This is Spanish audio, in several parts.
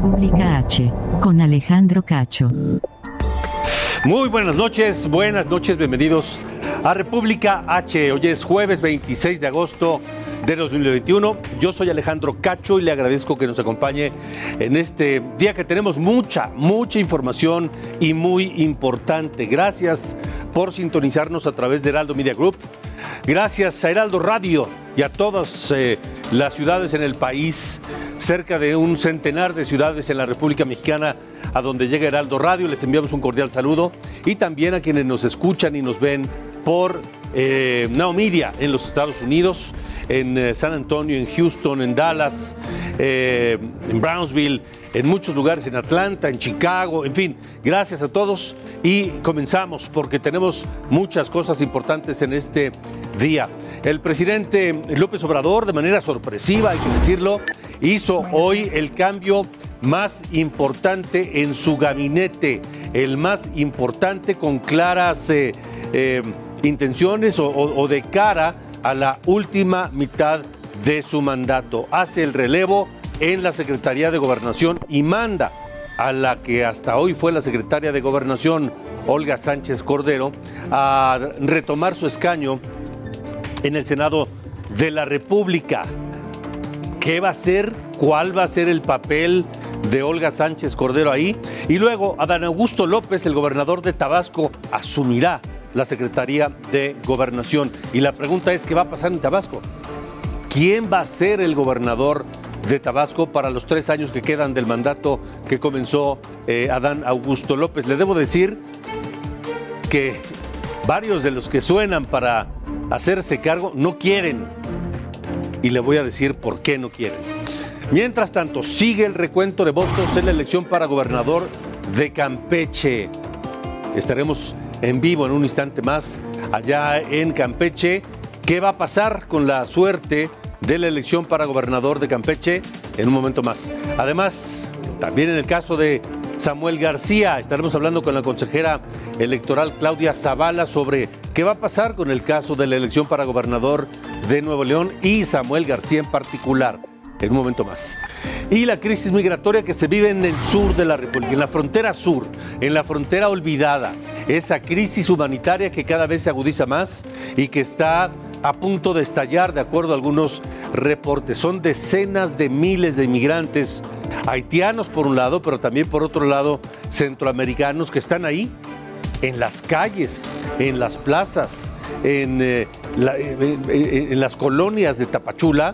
República H, con Alejandro Cacho. Muy buenas noches, buenas noches, bienvenidos a República H. Hoy es jueves 26 de agosto de 2021. Yo soy Alejandro Cacho y le agradezco que nos acompañe en este día que tenemos mucha, mucha información y muy importante. Gracias por sintonizarnos a través de Heraldo Media Group. Gracias a Heraldo Radio y a todas eh, las ciudades en el país, cerca de un centenar de ciudades en la República Mexicana a donde llega Heraldo Radio. Les enviamos un cordial saludo y también a quienes nos escuchan y nos ven por eh, Now Media en los Estados Unidos, en eh, San Antonio, en Houston, en Dallas, eh, en Brownsville, en muchos lugares, en Atlanta, en Chicago, en fin, gracias a todos y comenzamos porque tenemos muchas cosas importantes en este día. El presidente López Obrador, de manera sorpresiva, hay que decirlo, hizo hoy el cambio más importante en su gabinete, el más importante con claras eh, intenciones o, de cara a la última mitad de su mandato. Hace el relevo en la Secretaría de Gobernación y manda a la que hasta hoy fue la secretaria de Gobernación, Olga Sánchez Cordero, a retomar su escaño en el Senado de la República. ¿Qué va a ser? ¿Cuál va a ser el papel de Olga Sánchez Cordero ahí? Y luego Adán Augusto López, el gobernador de Tabasco, asumirá la Secretaría de Gobernación. Y la pregunta es, ¿qué va a pasar en Tabasco? ¿Quién va a ser el gobernador de Tabasco para los tres años que quedan del mandato que comenzó eh, Adán Augusto López? Le debo decir que varios de los que suenan para hacerse cargo no quieren. Y le voy a decir por qué no quieren. Mientras tanto, sigue el recuento de votos en la elección para gobernador de Campeche. Estaremos en vivo en un instante más allá en Campeche. ¿Qué va a pasar con la suerte de la elección para gobernador de Campeche? En un momento más. Además, también en el caso de Samuel García, estaremos hablando con la consejera electoral Claudia Zavala sobre qué va a pasar con el caso de la elección para gobernador de Nuevo León y Samuel García en particular en un momento más. Y la crisis migratoria que se vive en el sur de la República, en la frontera sur, en la frontera olvidada. Esa crisis humanitaria que cada vez se agudiza más y que está a punto de estallar, de acuerdo a algunos reportes. Son decenas de miles de inmigrantes haitianos por un lado, pero también por otro lado centroamericanos que están ahí en las calles, en las plazas, en, eh, en- en las colonias de Tapachula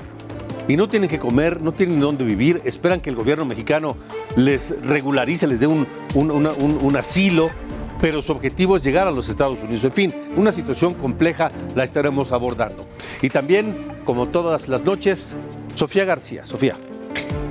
y no tienen que comer, no tienen dónde vivir, esperan que el gobierno mexicano les regularice, les dé un asilo, pero su objetivo es llegar a los Estados Unidos. En fin, una situación compleja la estaremos abordando. Y también, como todas las noches, Sofía García. Sofía.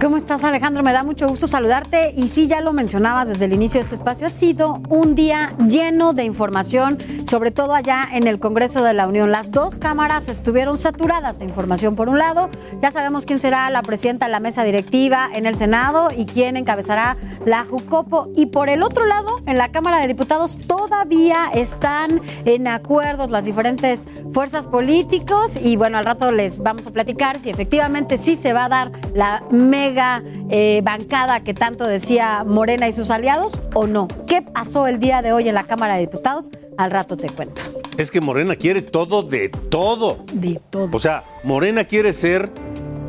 ¿Cómo estás, Alejandro? Me da mucho gusto saludarte. Y sí, ya lo mencionabas desde el inicio de este espacio, ha sido un día lleno de información, sobre todo allá en el Congreso de la Unión. Las dos cámaras estuvieron saturadas de información. Por un lado, ya sabemos quién será la presidenta de la mesa directiva en el Senado y quién encabezará la Jucopo. Y por el otro lado, en la Cámara de Diputados todavía están en acuerdos las diferentes fuerzas políticos. Y bueno, al rato les vamos a platicar si efectivamente sí se va a dar la mega eh, bancada que tanto decía Morena y sus aliados o no. ¿Qué pasó el día de hoy en la Cámara de Diputados? Al rato te cuento. Es que Morena quiere todo de todo. De todo. O sea, Morena quiere ser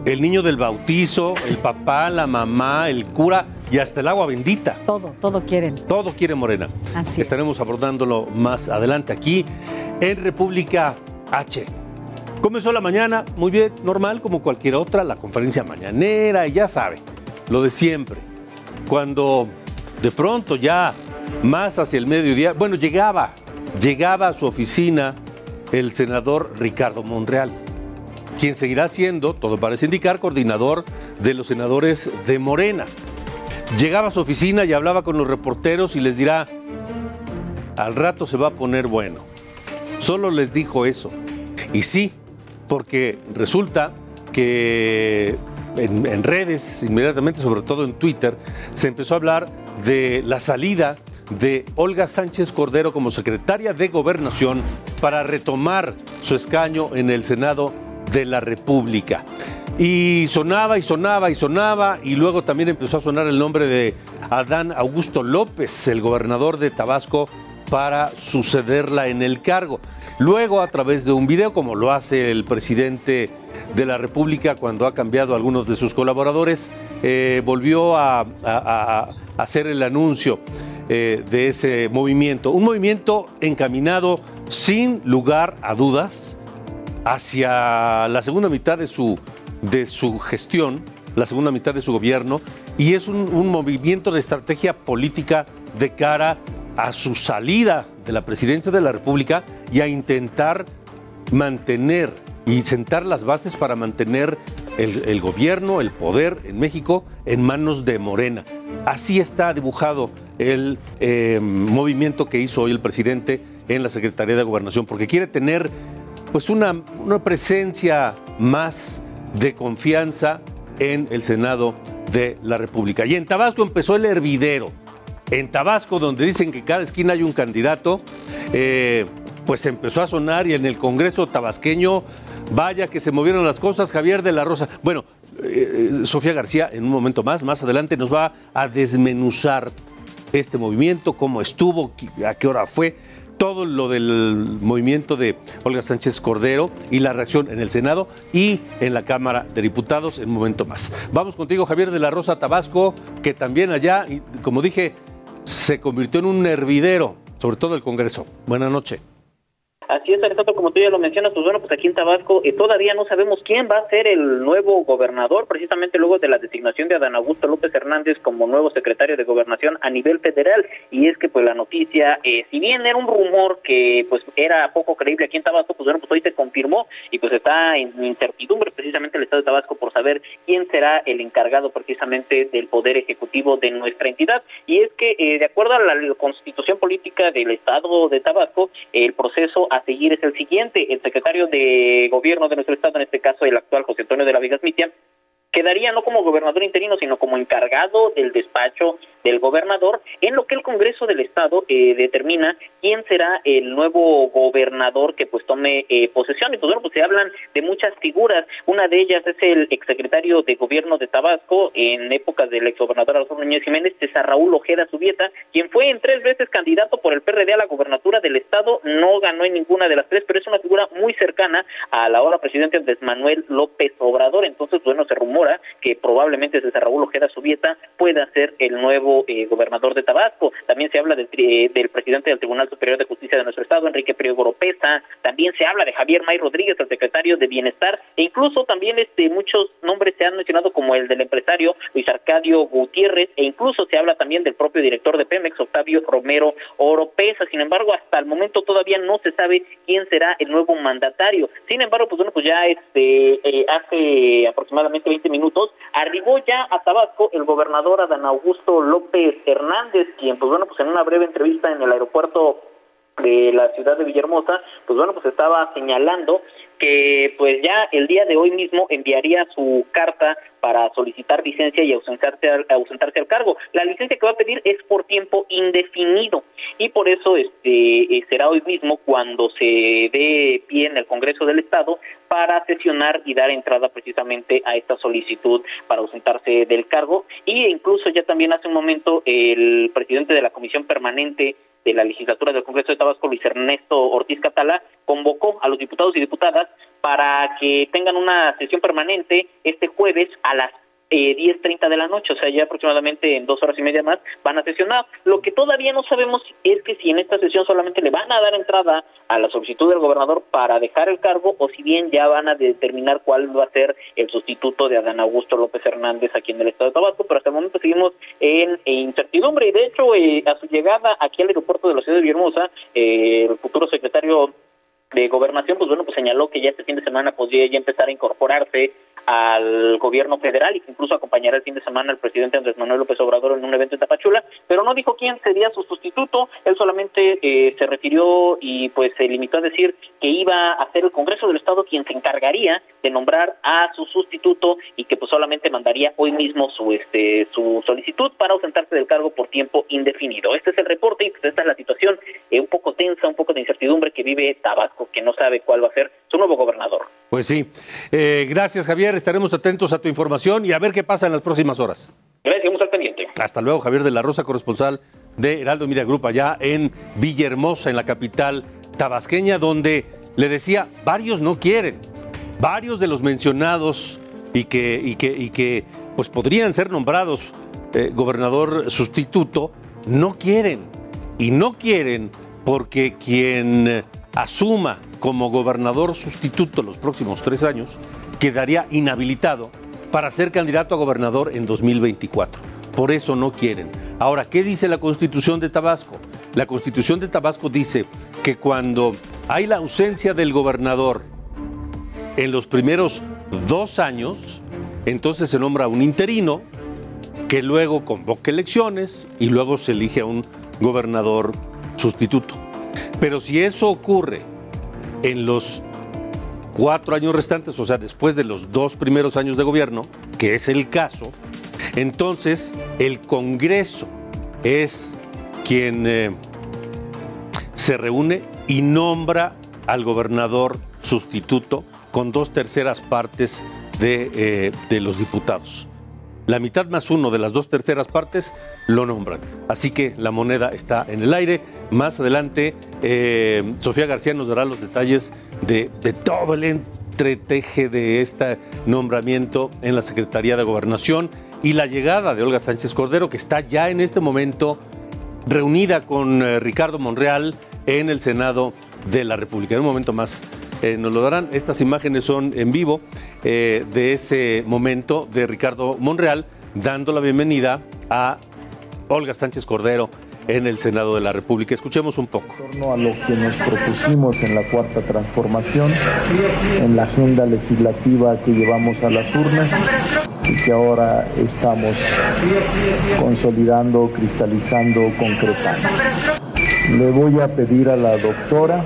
el niño del bautizo, el papá, la mamá, el cura y hasta el agua bendita. Todo, todo quieren. Todo quiere Morena. Así es. Estaremos abordándolo más adelante aquí en República H. Comenzó la mañana, muy bien, normal, como cualquier otra, la conferencia mañanera, y ya sabe, lo de siempre. Cuando de pronto ya más hacia el mediodía, bueno, llegaba, llegaba a su oficina el senador Ricardo Monreal, quien seguirá siendo, todo parece indicar, coordinador de los senadores de Morena. Llegaba a su oficina y hablaba con los reporteros y les dirá, al rato se va a poner bueno. Solo les dijo eso. Y sí, porque resulta que en, redes, inmediatamente, sobre todo en Twitter, se empezó a hablar de la salida de Olga Sánchez Cordero como secretaria de Gobernación para retomar su escaño en el Senado de la República. Y sonaba y sonaba y sonaba y luego también empezó a sonar el nombre de Adán Augusto López, el gobernador de Tabasco, para sucederla en el cargo. Luego, a través de un video, como lo hace el presidente de la República cuando ha cambiado a algunos de sus colaboradores, eh, volvió a, hacer el anuncio eh, de ese movimiento. Un movimiento encaminado sin lugar a dudas hacia la segunda mitad de su, de su gestión, la segunda mitad de su gobierno, y es un, movimiento de estrategia política de cara a su salida de la presidencia de la República y a intentar mantener y sentar las bases para mantener el, gobierno, el poder en México en manos de Morena. Así está dibujado el eh, movimiento que hizo hoy el presidente en la Secretaría de Gobernación, porque quiere tener pues una, una presencia más de confianza en el Senado de la República. Y en Tabasco empezó el hervidero en Tabasco, donde dicen que cada esquina hay un candidato, eh, pues empezó a sonar y en el Congreso tabasqueño, vaya que se movieron las cosas, Javier de la Rosa. Bueno, eh, Sofía García en un momento más, más adelante nos va a desmenuzar este movimiento, cómo estuvo, a qué hora fue, todo lo del movimiento de Olga Sánchez Cordero y la reacción en el Senado y en la Cámara de Diputados en un momento más. Vamos contigo, Javier de la Rosa Tabasco, que también allá, como dije, se convirtió en un hervidero, sobre todo el Congreso. Buenas noches. Así es, Alejandro, como tú ya lo mencionas, pues bueno, pues aquí en Tabasco eh, todavía no sabemos quién va a ser el nuevo gobernador, precisamente luego de la designación de Adán Augusto López Hernández como nuevo secretario de Gobernación a nivel federal. Y es que pues la noticia, eh, si bien era un rumor que pues era poco creíble aquí en Tabasco, pues bueno, pues hoy se confirmó y pues está en incertidumbre precisamente el Estado de Tabasco por saber quién será el encargado precisamente del poder ejecutivo de nuestra entidad. Y es que eh, de acuerdo a la constitución política del Estado de Tabasco, el proceso a seguir es el siguiente. El secretario de gobierno de nuestro estado, en este caso el actual José Antonio de la Vigas Mitia, quedaría no como gobernador interino, sino como encargado del despacho del gobernador, en lo que el Congreso del Estado eh, determina quién será el nuevo gobernador que pues tome eh, posesión. Y pues bueno, pues se hablan de muchas figuras. Una de ellas es el exsecretario de Gobierno de Tabasco en épocas del exgobernador Alfonso Núñez Jiménez, César Raúl Ojeda Subieta, quien fue en tres veces candidato por el PRD a la gobernatura del Estado, no ganó en ninguna de las tres, pero es una figura muy cercana a la ahora presidente Andrés Manuel López Obrador. Entonces, bueno, se rumora que probablemente César Raúl Ojeda Subieta pueda ser el nuevo eh, gobernador de Tabasco. También se habla del, del, presidente del Tribunal Superior de Justicia de nuestro Estado, Enrique Priego Oropesa. También se habla de Javier May Rodríguez, el secretario de Bienestar. E incluso también este, muchos nombres se han mencionado como el del empresario Luis Arcadio Gutiérrez. E incluso se habla también del propio director de Pemex, Octavio Romero Oropesa. Sin embargo, hasta el momento todavía no se sabe quién será el nuevo mandatario. Sin embargo, pues bueno, pues ya este, eh, hace aproximadamente 20 minutos arribó ya a Tabasco el gobernador Adán Augusto López Hernández, quien pues bueno, pues en una breve entrevista en el aeropuerto de la ciudad de Villahermosa, pues bueno, pues estaba señalando que pues ya el día de hoy mismo enviaría su carta para solicitar licencia y ausentarse al, ausentarse al cargo. La licencia que va a pedir es por tiempo indefinido y por eso este eh, será hoy mismo cuando se dé pie en el Congreso del Estado para sesionar y dar entrada precisamente a esta solicitud para ausentarse del cargo y incluso ya también hace un momento el presidente de la Comisión Permanente de la legislatura del Congreso de Tabasco, Luis Ernesto Ortiz Catala, convocó a los diputados y diputadas para que tengan una sesión permanente este jueves a las eh, 10.30 de la noche, o sea, ya aproximadamente en dos horas y media más van a sesionar. Lo que todavía no sabemos es que si en esta sesión solamente le van a dar entrada a la solicitud del gobernador para dejar el cargo o si bien ya van a determinar cuál va a ser el sustituto de Adán Augusto López Hernández aquí en el estado de Tabasco, pero hasta el momento seguimos en, incertidumbre y de hecho eh, a su llegada aquí al aeropuerto de la ciudad de Villahermosa, eh, el futuro secretario de Gobernación, pues bueno, pues señaló que ya este fin de semana podría ya empezar a incorporarse al gobierno federal y que incluso acompañará el fin de semana al presidente Andrés Manuel López Obrador en un evento en Tapachula, pero no dijo quién sería su sustituto, él solamente eh, se refirió y pues se limitó a decir que iba a ser el Congreso del Estado quien se encargaría de nombrar a su sustituto y que pues solamente mandaría hoy mismo su este su solicitud para ausentarse del cargo por tiempo indefinido. Este es el reporte y pues esta es la situación eh, un poco tensa, un poco de incertidumbre que vive Tabasco, que no sabe cuál va a ser su nuevo gobernador. Pues sí. Eh, gracias, Javier. Estaremos atentos a tu información y a ver qué pasa en las próximas horas. Gracias, al pendiente. Hasta luego, Javier de la Rosa, corresponsal de Heraldo Mira Group, allá en Villahermosa, en la capital tabasqueña, donde le decía, varios no quieren. Varios de los mencionados y que, y que, y que pues podrían ser nombrados eh, gobernador sustituto, no quieren. Y no quieren porque quien asuma como gobernador sustituto los próximos tres años, quedaría inhabilitado para ser candidato a gobernador en 2024. Por eso no quieren. Ahora, ¿qué dice la constitución de Tabasco? La constitución de Tabasco dice que cuando hay la ausencia del gobernador en los primeros dos años, entonces se nombra un interino que luego convoca elecciones y luego se elige a un gobernador sustituto. Pero si eso ocurre en los cuatro años restantes, o sea, después de los dos primeros años de gobierno, que es el caso, entonces el Congreso es quien eh, se reúne y nombra al gobernador sustituto con dos terceras partes de, eh, de los diputados la mitad más uno de las dos terceras partes lo nombran. Así que la moneda está en el aire. Más adelante, eh, Sofía García nos dará los detalles de, todo el entreteje de este nombramiento en la Secretaría de Gobernación y la llegada de Olga Sánchez Cordero, que está ya en este momento reunida con eh, Ricardo Monreal en el Senado de la República. En un momento más eh, nos lo darán. Estas imágenes son en vivo eh, de ese momento de Ricardo Monreal dando la bienvenida a Olga Sánchez Cordero en el Senado de la República. Escuchemos un poco. En torno a lo que nos propusimos en la cuarta transformación, en la agenda legislativa que llevamos a las urnas y que ahora estamos consolidando, cristalizando, concretando. Le voy a pedir a la doctora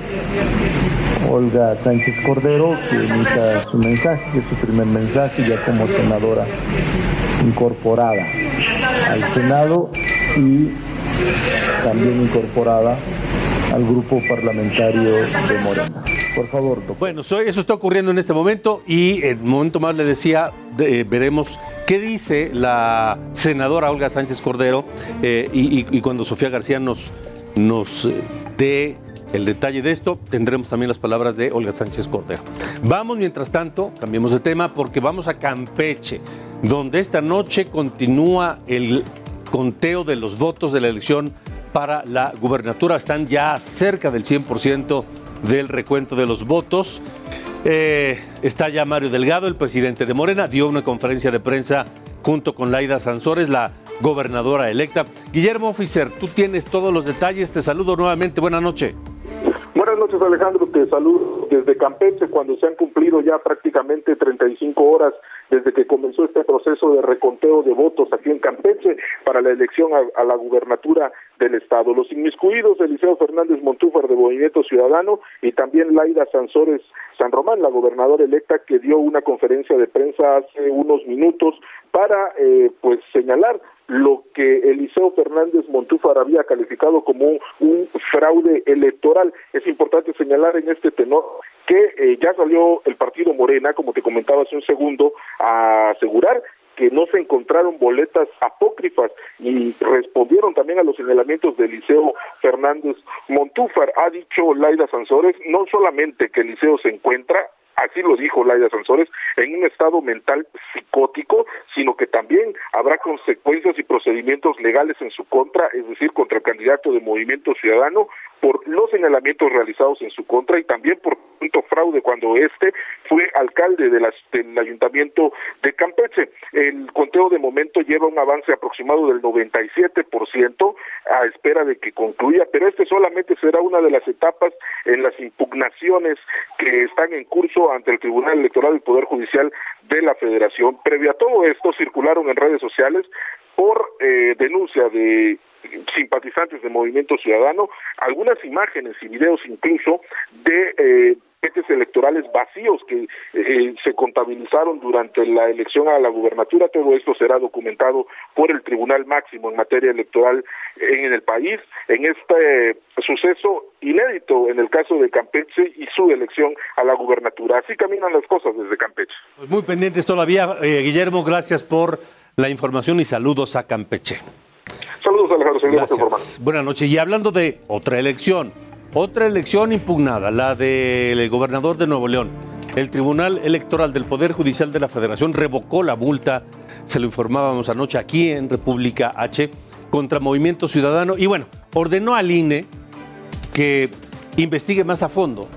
Olga Sánchez Cordero, que emita su mensaje, que es su primer mensaje ya como senadora incorporada al Senado y también incorporada al grupo parlamentario de Morena. Por favor, doctor. Bueno, eso está ocurriendo en este momento y en un momento más le decía, eh, veremos qué dice la senadora Olga Sánchez Cordero eh, y, cuando Sofía García nos, nos eh, dé el detalle de esto, tendremos también las palabras de Olga Sánchez Cordero. Vamos, mientras tanto, cambiemos de tema porque vamos a Campeche, donde esta noche continúa el conteo de los votos de la elección para la gubernatura. Están ya cerca del 100% del recuento de los votos. Eh, está ya Mario Delgado, el presidente de Morena, dio una conferencia de prensa junto con Laida Sansores, la gobernadora electa. Guillermo Officer, tú tienes todos los detalles. Te saludo nuevamente. Buenas noches. Buenas noches Alejandro, te saludo desde Campeche cuando se han cumplido ya prácticamente 35 horas desde que comenzó este proceso de reconteo de votos aquí en Campeche para la elección a, la gubernatura del estado. Los inmiscuidos Eliseo Fernández Montúfar de Movimiento Ciudadano y también Laida Sansores San Román, la gobernadora electa que dio una conferencia de prensa hace unos minutos para eh, pues señalar lo que Eliseo Fernández Montúfar había calificado como un fraude electoral. Es importante señalar en este tenor que eh, ya salió el partido Morena, como te comentaba hace un segundo, a asegurar que no se encontraron boletas apócrifas y respondieron también a los señalamientos de Eliseo Fernández Montúfar. Ha dicho Laida Sansores no solamente que Eliseo se encuentra así lo dijo Laida Sansores, en un estado mental psicótico, sino que también habrá consecuencias y procedimientos legales en su contra, es decir, contra el candidato de Movimiento Ciudadano, por los señalamientos realizados en su contra y también por punto fraude cuando este fue alcalde de las, del ayuntamiento de Campeche. El conteo de momento lleva un avance aproximado del 97% a espera de que concluya, pero este solamente será una de las etapas en las impugnaciones que están en curso ante el Tribunal Electoral y Poder Judicial de la Federación. Previo a todo esto, circularon en redes sociales por eh, denuncia de simpatizantes del Movimiento Ciudadano, algunas imágenes y videos incluso de eh, electorales vacíos que eh, se contabilizaron durante la elección a la gubernatura. Todo esto será documentado por el Tribunal Máximo en materia electoral en, el país. En este suceso inédito en el caso de Campeche y su elección a la gubernatura. Así caminan las cosas desde Campeche. Muy pendientes todavía. Eh, Guillermo, gracias por la información y saludos a Campeche. Saludos, Alejandro. Seguimos informando. Buenas noches. Y hablando de otra elección, otra elección impugnada, la del gobernador de Nuevo León. El Tribunal Electoral del Poder Judicial de la Federación revocó la multa, se lo informábamos anoche aquí en República H, contra Movimiento Ciudadano y bueno, ordenó al INE que investigue más a fondo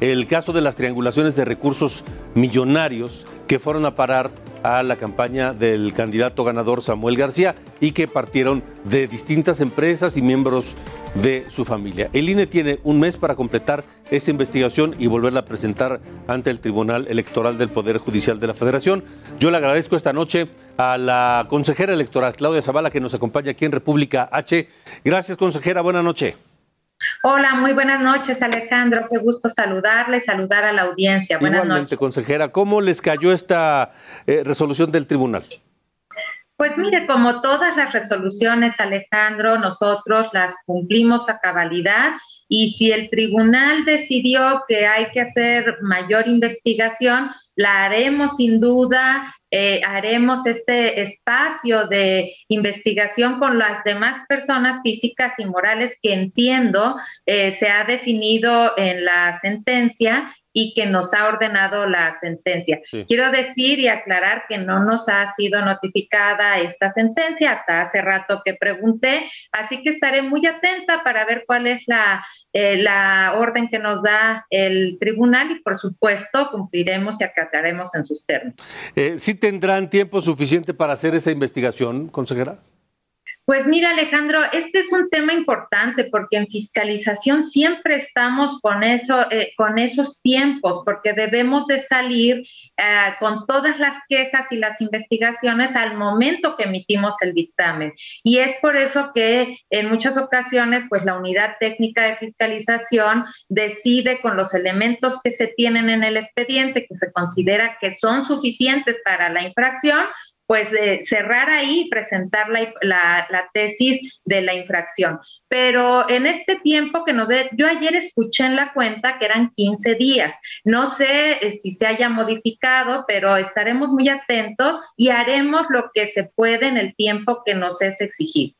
el caso de las triangulaciones de recursos millonarios que fueron a parar a la campaña del candidato ganador Samuel García y que partieron de distintas empresas y miembros de su familia. El INE tiene un mes para completar esa investigación y volverla a presentar ante el Tribunal Electoral del Poder Judicial de la Federación. Yo le agradezco esta noche a la consejera electoral Claudia Zavala que nos acompaña aquí en República H. Gracias, consejera. Buenas noches. Hola, muy buenas noches, Alejandro. Qué gusto saludarle, saludar a la audiencia. Buenas Igualmente, consejera. ¿Cómo les cayó esta eh, resolución del tribunal? Pues mire, como todas las resoluciones, Alejandro, nosotros las cumplimos a cabalidad y si el tribunal decidió que hay que hacer mayor investigación, la haremos sin duda, eh, haremos este espacio de investigación con las demás personas físicas y morales que entiendo eh, se ha definido en la sentencia y que nos ha ordenado la sentencia. Quiero decir y aclarar que no nos ha sido notificada esta sentencia hasta hace rato que pregunté, así que estaré muy atenta para ver cuál es la, eh, la orden que nos da el tribunal y por supuesto cumpliremos y acataremos en sus términos. Eh, ¿Sí tendrán tiempo suficiente para hacer esa investigación, consejera? Pues mira, Alejandro, este es un tema importante porque en fiscalización siempre estamos con eso, eh, con esos tiempos, porque debemos de salir eh, con todas las quejas y las investigaciones al momento que emitimos el dictamen. Y es por eso que en muchas ocasiones, pues la unidad técnica de fiscalización decide con los elementos que se tienen en el expediente, que se considera que son suficientes para la infracción, pues eh, cerrar ahí y presentar la, tesis de la infracción. Pero en este tiempo que nos dé, yo ayer escuché en la cuenta que eran 15 días. No sé eh, si se haya modificado, pero estaremos muy atentos y haremos lo que se puede en el tiempo que nos es exigido.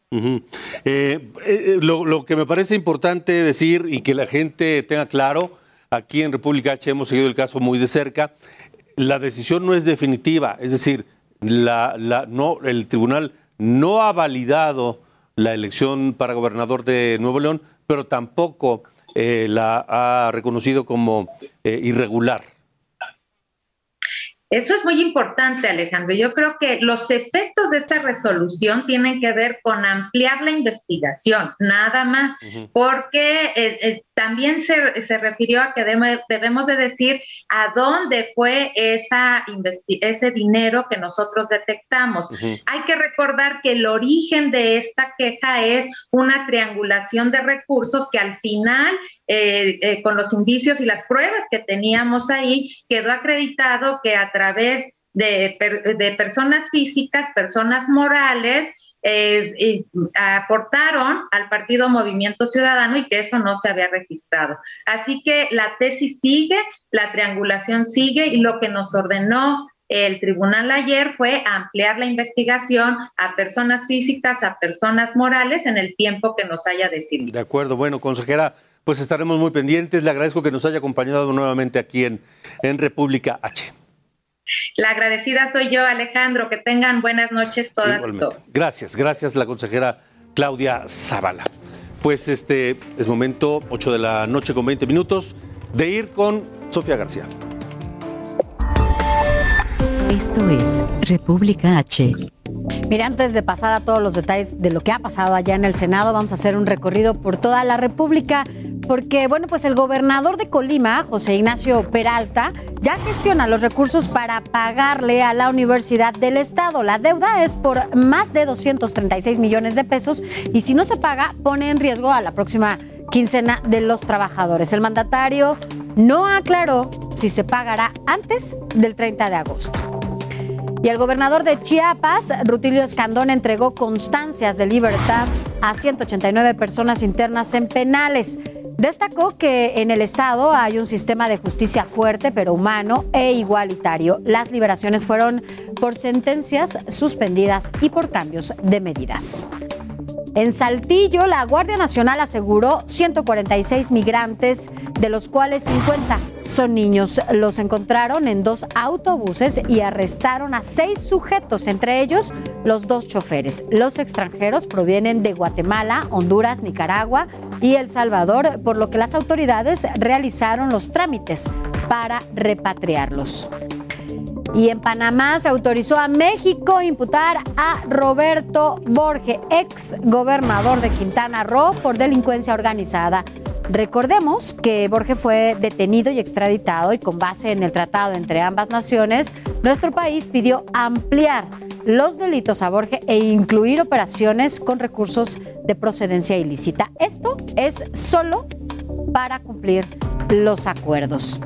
Eh, lo, lo que me parece importante decir y que la gente tenga claro, aquí en República H hemos seguido el caso muy de cerca, la decisión no es definitiva, es decir, la, la, no, el tribunal no ha validado la elección para gobernador de Nuevo León, pero tampoco eh, la ha reconocido como eh, irregular. Eso es muy importante, Alejandro. Yo creo que los efectos de esta resolución tienen que ver con ampliar la investigación, nada más, porque eh, eh, también se, se, refirió a que debemos de decir a dónde fue esa ese dinero que nosotros detectamos. Hay que recordar que el origen de esta queja es una triangulación de recursos que al final, eh, con los indicios y las pruebas que teníamos ahí, quedó acreditado que a través de, de personas físicas, personas morales, eh, aportaron al partido Movimiento Ciudadano y que eso no se había registrado. Así que la tesis sigue, la triangulación sigue y lo que nos ordenó el tribunal ayer fue ampliar la investigación a personas físicas, a personas morales en el tiempo que nos haya decidido. De acuerdo, bueno, consejera, pues estaremos muy pendientes. Le agradezco que nos haya acompañado nuevamente aquí en, en República H. La agradecida soy yo, Alejandro. Que tengan buenas noches todas y todos. Gracias, gracias, la consejera Claudia Zavala. Pues este es momento, 8 de la noche con 20 minutos, de ir con Sofía García. Esto es República H. Mira, antes de pasar a todos los detalles de lo que ha pasado allá en el Senado, vamos a hacer un recorrido por toda la República, porque, bueno, pues el gobernador de Colima, José Ignacio Peralta, ya gestiona los recursos para pagarle a la Universidad del Estado. La deuda es por más de 236 millones de pesos y si no se paga, pone en riesgo a la próxima quincena de los trabajadores. El mandatario no aclaró si se pagará antes del 30 de agosto. Y el gobernador de Chiapas, Rutilio Escandón, entregó constancias de libertad a 189 personas internas en penales. Destacó que en el Estado hay un sistema de justicia fuerte, pero humano e igualitario. Las liberaciones fueron por sentencias suspendidas y por cambios de medidas. En Saltillo, la Guardia Nacional aseguró 146 migrantes, de los cuales 50 son niños. Los encontraron en dos autobuses y arrestaron a seis sujetos, entre ellos los dos choferes. Los extranjeros provienen de Guatemala, Honduras, Nicaragua y El Salvador, por lo que las autoridades realizaron los trámites para repatriarlos. Y en Panamá se autorizó a México imputar a Roberto Borge, ex gobernador de Quintana Roo, por delincuencia organizada. Recordemos que Borge fue detenido y extraditado y con base en el tratado entre ambas naciones, nuestro país pidió ampliar los delitos a Borge e incluir operaciones con recursos de procedencia ilícita. Esto es solo para cumplir los acuerdos.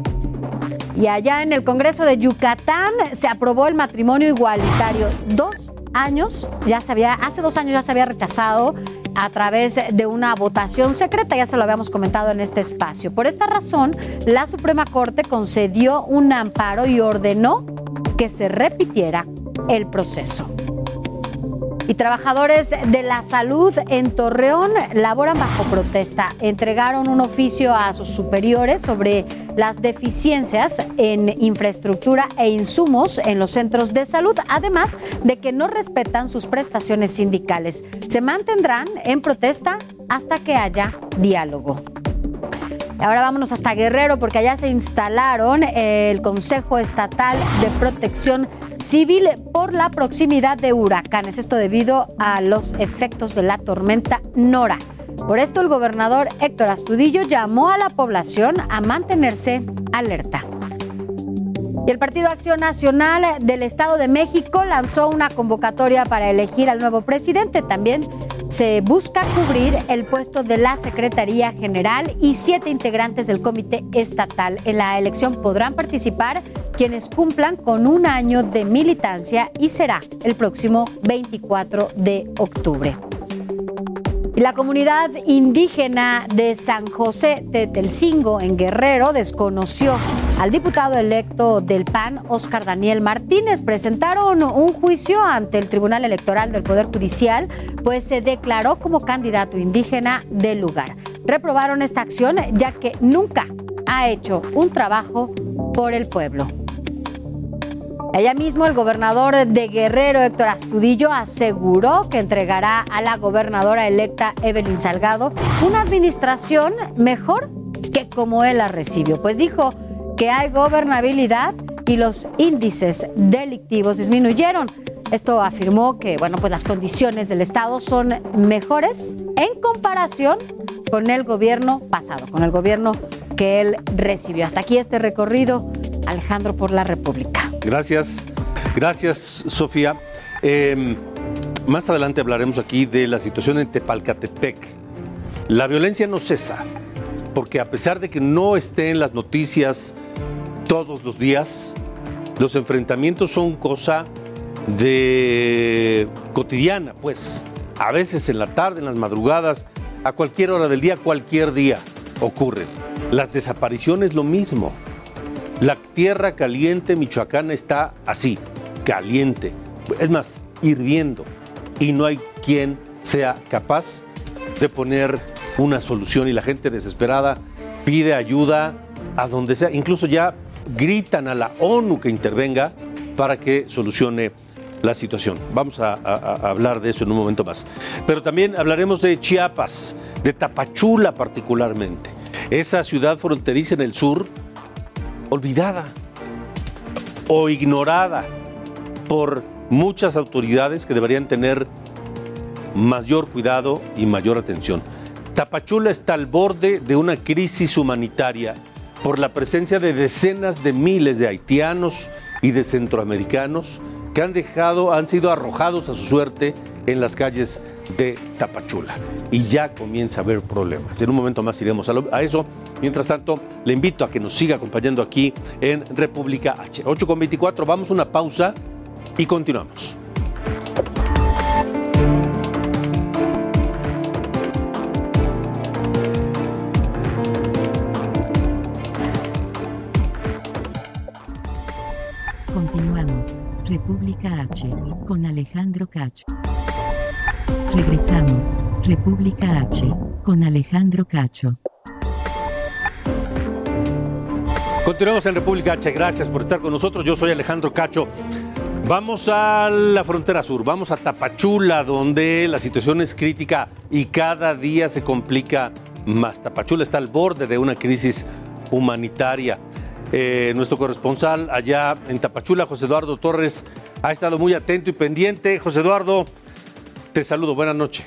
Y allá en el Congreso de Yucatán se aprobó el matrimonio igualitario. Dos años, ya se había, hace dos años ya se había rechazado a través de una votación secreta, ya se lo habíamos comentado en este espacio. Por esta razón, la Suprema Corte concedió un amparo y ordenó que se repitiera el proceso. Y trabajadores de la salud en Torreón laboran bajo protesta. Entregaron un oficio a sus superiores sobre las deficiencias en infraestructura e insumos en los centros de salud, además de que no respetan sus prestaciones sindicales. Se mantendrán en protesta hasta que haya diálogo. Ahora vámonos hasta Guerrero porque allá se instalaron el Consejo Estatal de Protección Civil por la proximidad de huracanes. Esto debido a los efectos de la tormenta Nora. Por esto el gobernador Héctor Astudillo llamó a la población a mantenerse alerta. Y el Partido Acción Nacional del Estado de México lanzó una convocatoria para elegir al nuevo presidente. También se busca cubrir el puesto de la Secretaría General y siete integrantes del Comité Estatal. En la elección podrán participar quienes cumplan con un año de militancia y será el próximo 24 de octubre. La comunidad indígena de San José de Telcingo, en Guerrero, desconoció al diputado electo del PAN, Óscar Daniel Martínez. Presentaron un juicio ante el Tribunal Electoral del Poder Judicial, pues se declaró como candidato indígena del lugar. Reprobaron esta acción ya que nunca ha hecho un trabajo por el pueblo. Allá mismo el gobernador de Guerrero, Héctor Astudillo, aseguró que entregará a la gobernadora electa Evelyn Salgado una administración mejor que como él la recibió. Pues dijo que hay gobernabilidad y los índices delictivos disminuyeron. Esto afirmó que bueno, pues las condiciones del Estado son mejores en comparación con el gobierno pasado, con el gobierno que él recibió. Hasta aquí este recorrido, Alejandro, por la República. Gracias, gracias Sofía. Em, más adelante hablaremos aquí de la situación en Tepalcatepec. La violencia no cesa, porque a pesar de que no esté en las noticias todos los días, los enfrentamientos son cosa de cotidiana, pues. A veces en la tarde, en las madrugadas, a cualquier hora del día, cualquier día ocurren. Las desapariciones lo mismo. La tierra caliente michoacana está así, caliente. Es más, hirviendo. Y no hay quien sea capaz de poner una solución y la gente desesperada pide ayuda a donde sea, incluso ya gritan a la ONU que intervenga para que solucione la situación. Vamos a, hablar de eso en un momento más. Pero también hablaremos de Chiapas, de Tapachula particularmente, esa ciudad fronteriza en el sur, olvidada o ignorada por muchas autoridades que deberían tener mayor cuidado y mayor atención. Tapachula está al borde de una crisis humanitaria por la presencia de decenas de miles de haitianos y de centroamericanos que han dejado, han sido arrojados a su suerte en las calles de Tapachula. Y ya comienza a haber problemas. En un momento más iremos a, eso. Mientras tanto, le invito a que nos siga acompañando aquí en República H. 8 con 24, vamos a una pausa y continuamos. República H con Alejandro Cacho. Regresamos. República H con Alejandro Cacho. Continuamos en República H. Gracias por estar con nosotros. Yo soy Alejandro Cacho. Vamos a la frontera sur, vamos a Tapachula, donde la situación es crítica y cada día se complica más. Tapachula está al borde de una crisis humanitaria. Eh, nuestro corresponsal allá en Tapachula, José Eduardo Torres, ha estado muy atento y pendiente. José Eduardo, te saludo, buenas noches.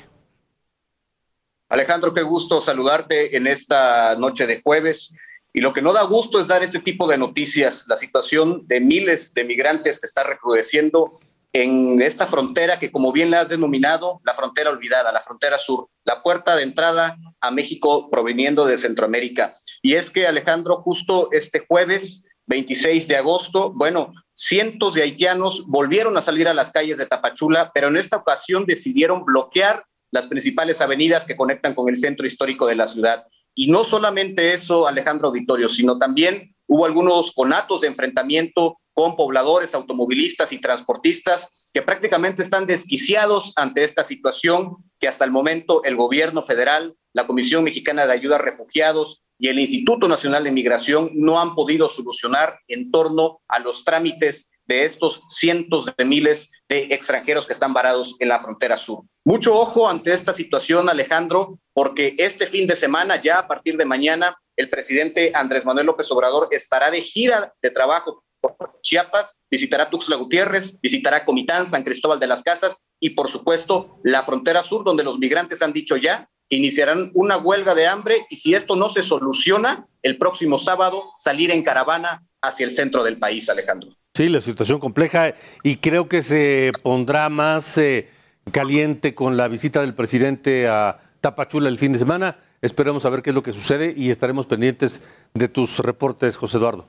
Alejandro, qué gusto saludarte en esta noche de jueves. Y lo que no da gusto es dar este tipo de noticias, la situación de miles de migrantes que está recrudeciendo en esta frontera que, como bien la has denominado, la frontera olvidada, la frontera sur, la puerta de entrada a México proveniendo de Centroamérica. Y es que, Alejandro, justo este jueves 26 de agosto, bueno, cientos de haitianos volvieron a salir a las calles de Tapachula, pero en esta ocasión decidieron bloquear las principales avenidas que conectan con el centro histórico de la ciudad. Y no solamente eso, Alejandro Auditorio, sino también hubo algunos conatos de enfrentamiento con pobladores, automovilistas y transportistas que prácticamente están desquiciados ante esta situación que hasta el momento el gobierno federal, la Comisión Mexicana de Ayuda a Refugiados y el Instituto Nacional de Migración no han podido solucionar en torno a los trámites de estos cientos de miles de extranjeros que están varados en la frontera sur. Mucho ojo ante esta situación, Alejandro, porque este fin de semana, ya a partir de mañana, el presidente Andrés Manuel López Obrador estará de gira de trabajo por Chiapas, visitará Tuxtla Gutiérrez, visitará Comitán, San Cristóbal de las Casas y, por supuesto, la frontera sur, donde los migrantes han dicho ya iniciarán una huelga de hambre y si esto no se soluciona, el próximo sábado salir en caravana hacia el centro del país, Alejandro. Sí, la situación compleja y creo que se pondrá más eh, caliente con la visita del presidente a Tapachula el fin de semana. Esperemos a ver qué es lo que sucede y estaremos pendientes de tus reportes, José Eduardo.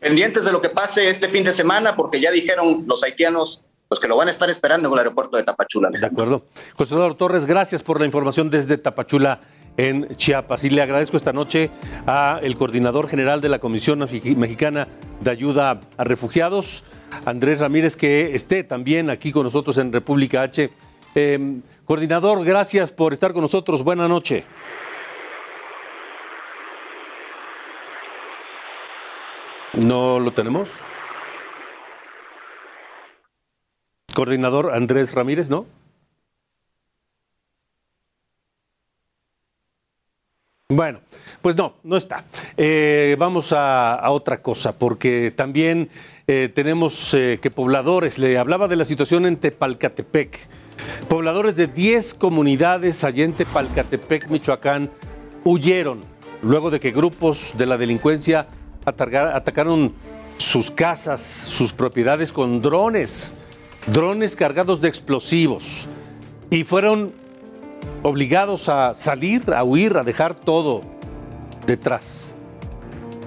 Pendientes de lo que pase este fin de semana, porque ya dijeron los haitianos pues que lo van a estar esperando en el aeropuerto de Tapachula. De acuerdo. José Eduardo Torres, gracias por la información desde Tapachula en Chiapas. Y le agradezco esta noche a el coordinador general de la Comisión Mexicana de Ayuda a Refugiados, Andrés Ramírez, que esté también aquí con nosotros en República H. Em, coordinador, gracias por estar con nosotros. Buenas noches. ¿No lo tenemos? Coordinador Andrés Ramírez, ¿no? Bueno, pues no, no está. Eh, vamos a, otra cosa, porque también eh, tenemos eh, que pobladores, le hablaba de la situación en Tepalcatepec. Pobladores de 10 comunidades allá en Tepalcatepec, Michoacán, huyeron luego de que grupos de la delincuencia atacaron sus casas, sus propiedades con drones drones cargados de explosivos y fueron obligados a salir, a huir, a dejar todo detrás.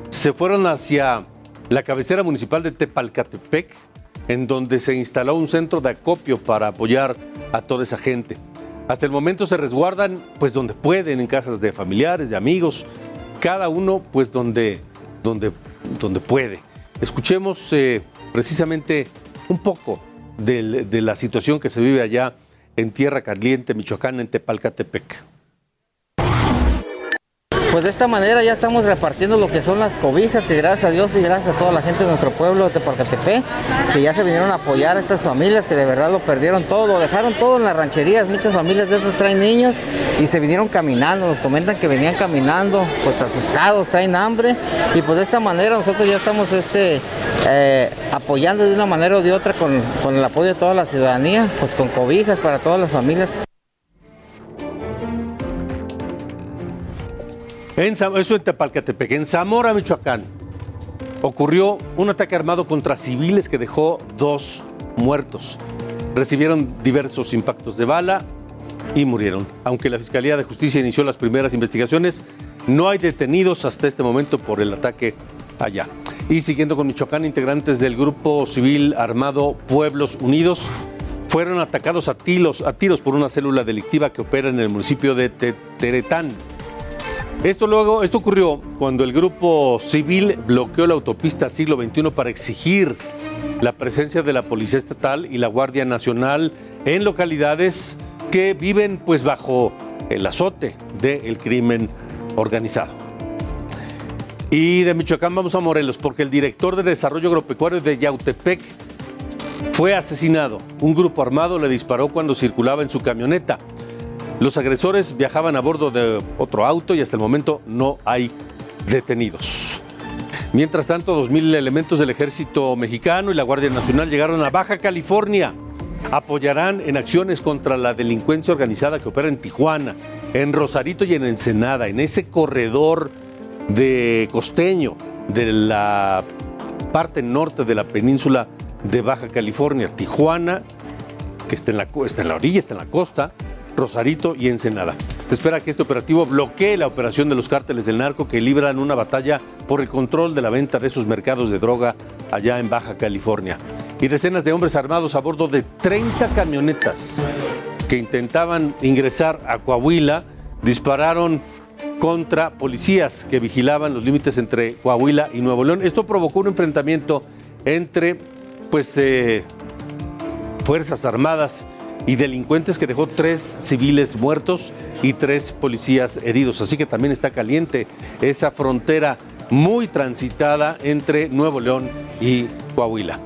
Se fueron hacia la cabecera municipal de Tepalcatepec, en donde se instaló un centro de acopio para apoyar a toda esa gente. Hasta el momento se resguardan pues donde pueden, en casas de familiares, de amigos, cada uno pues donde, donde, donde puede. Escuchemos eh, precisamente un poco de, la situación que se vive allá en Tierra Caliente, Michoacán, en Tepalcatepec. Pues de esta manera ya estamos repartiendo lo que son las cobijas, que gracias a Dios y gracias a toda la gente de nuestro pueblo de Tepalcatepec, que ya se vinieron a apoyar a estas familias que de verdad lo perdieron todo, lo dejaron todo en las rancherías, muchas familias de esas traen niños y se vinieron caminando, nos comentan que venían caminando pues asustados, traen hambre. Y pues de esta manera nosotros ya estamos este, eh, apoyando de una manera o de otra con, con el apoyo de toda la ciudadanía, pues con cobijas para todas las familias. En, eso en Tepalcatepec, en Zamora, Michoacán, ocurrió un ataque armado contra civiles que dejó dos muertos. Recibieron diversos impactos de bala y murieron. Aunque la Fiscalía de Justicia inició las primeras investigaciones, no hay detenidos hasta este momento por el ataque allá. Y siguiendo con Michoacán, integrantes del grupo civil armado Pueblos Unidos fueron atacados a tiros, a tiros por una célula delictiva que opera en el municipio de Teteretán. Esto luego, esto ocurrió cuando el grupo civil bloqueó la autopista siglo XXI para exigir la presencia de la Policía Estatal y la Guardia Nacional en localidades que viven pues bajo el azote del crimen organizado. Y de Michoacán vamos a Morelos porque el director de desarrollo agropecuario de Yautepec fue asesinado. Un grupo armado le disparó cuando circulaba en su camioneta. Los agresores viajaban a bordo de otro auto y hasta el momento no hay detenidos. Mientras tanto, 2.000 elementos del ejército mexicano y la Guardia Nacional llegaron a Baja California. Apoyarán en acciones contra la delincuencia organizada que opera en Tijuana, en Rosarito y en Ensenada, en ese corredor de costeño de la parte norte de la península de Baja California, Tijuana, que está en la, está en la orilla, está en la costa, Rosarito y Ensenada. Se espera que este operativo bloquee la operación de los cárteles del narco que libran una batalla por el control de la venta de esos mercados de droga allá en Baja California. Y decenas de hombres armados a bordo de 30 camionetas que intentaban ingresar a Coahuila dispararon contra policías que vigilaban los límites entre Coahuila y Nuevo León. Esto provocó un enfrentamiento entre pues eh, Fuerzas Armadas y delincuentes que dejó tres civiles muertos y tres policías heridos. Así que también está caliente esa frontera muy transitada entre Nuevo León y Coahuila.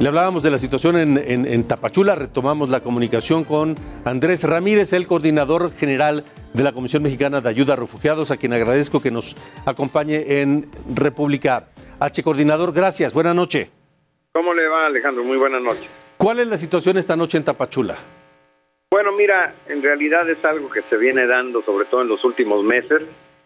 Le hablábamos de la situación en, Tapachula, retomamos la comunicación con Andrés Ramírez, el coordinador general de la Comisión Mexicana de Ayuda a Refugiados, a quien agradezco que nos acompañe en República H. Coordinador, gracias, buena noche. ¿Cómo le va, Alejandro? Muy buenas noches. ¿Cuál es la situación esta noche en Tapachula? Bueno, mira, en realidad es algo que se viene dando, sobre todo en los últimos meses.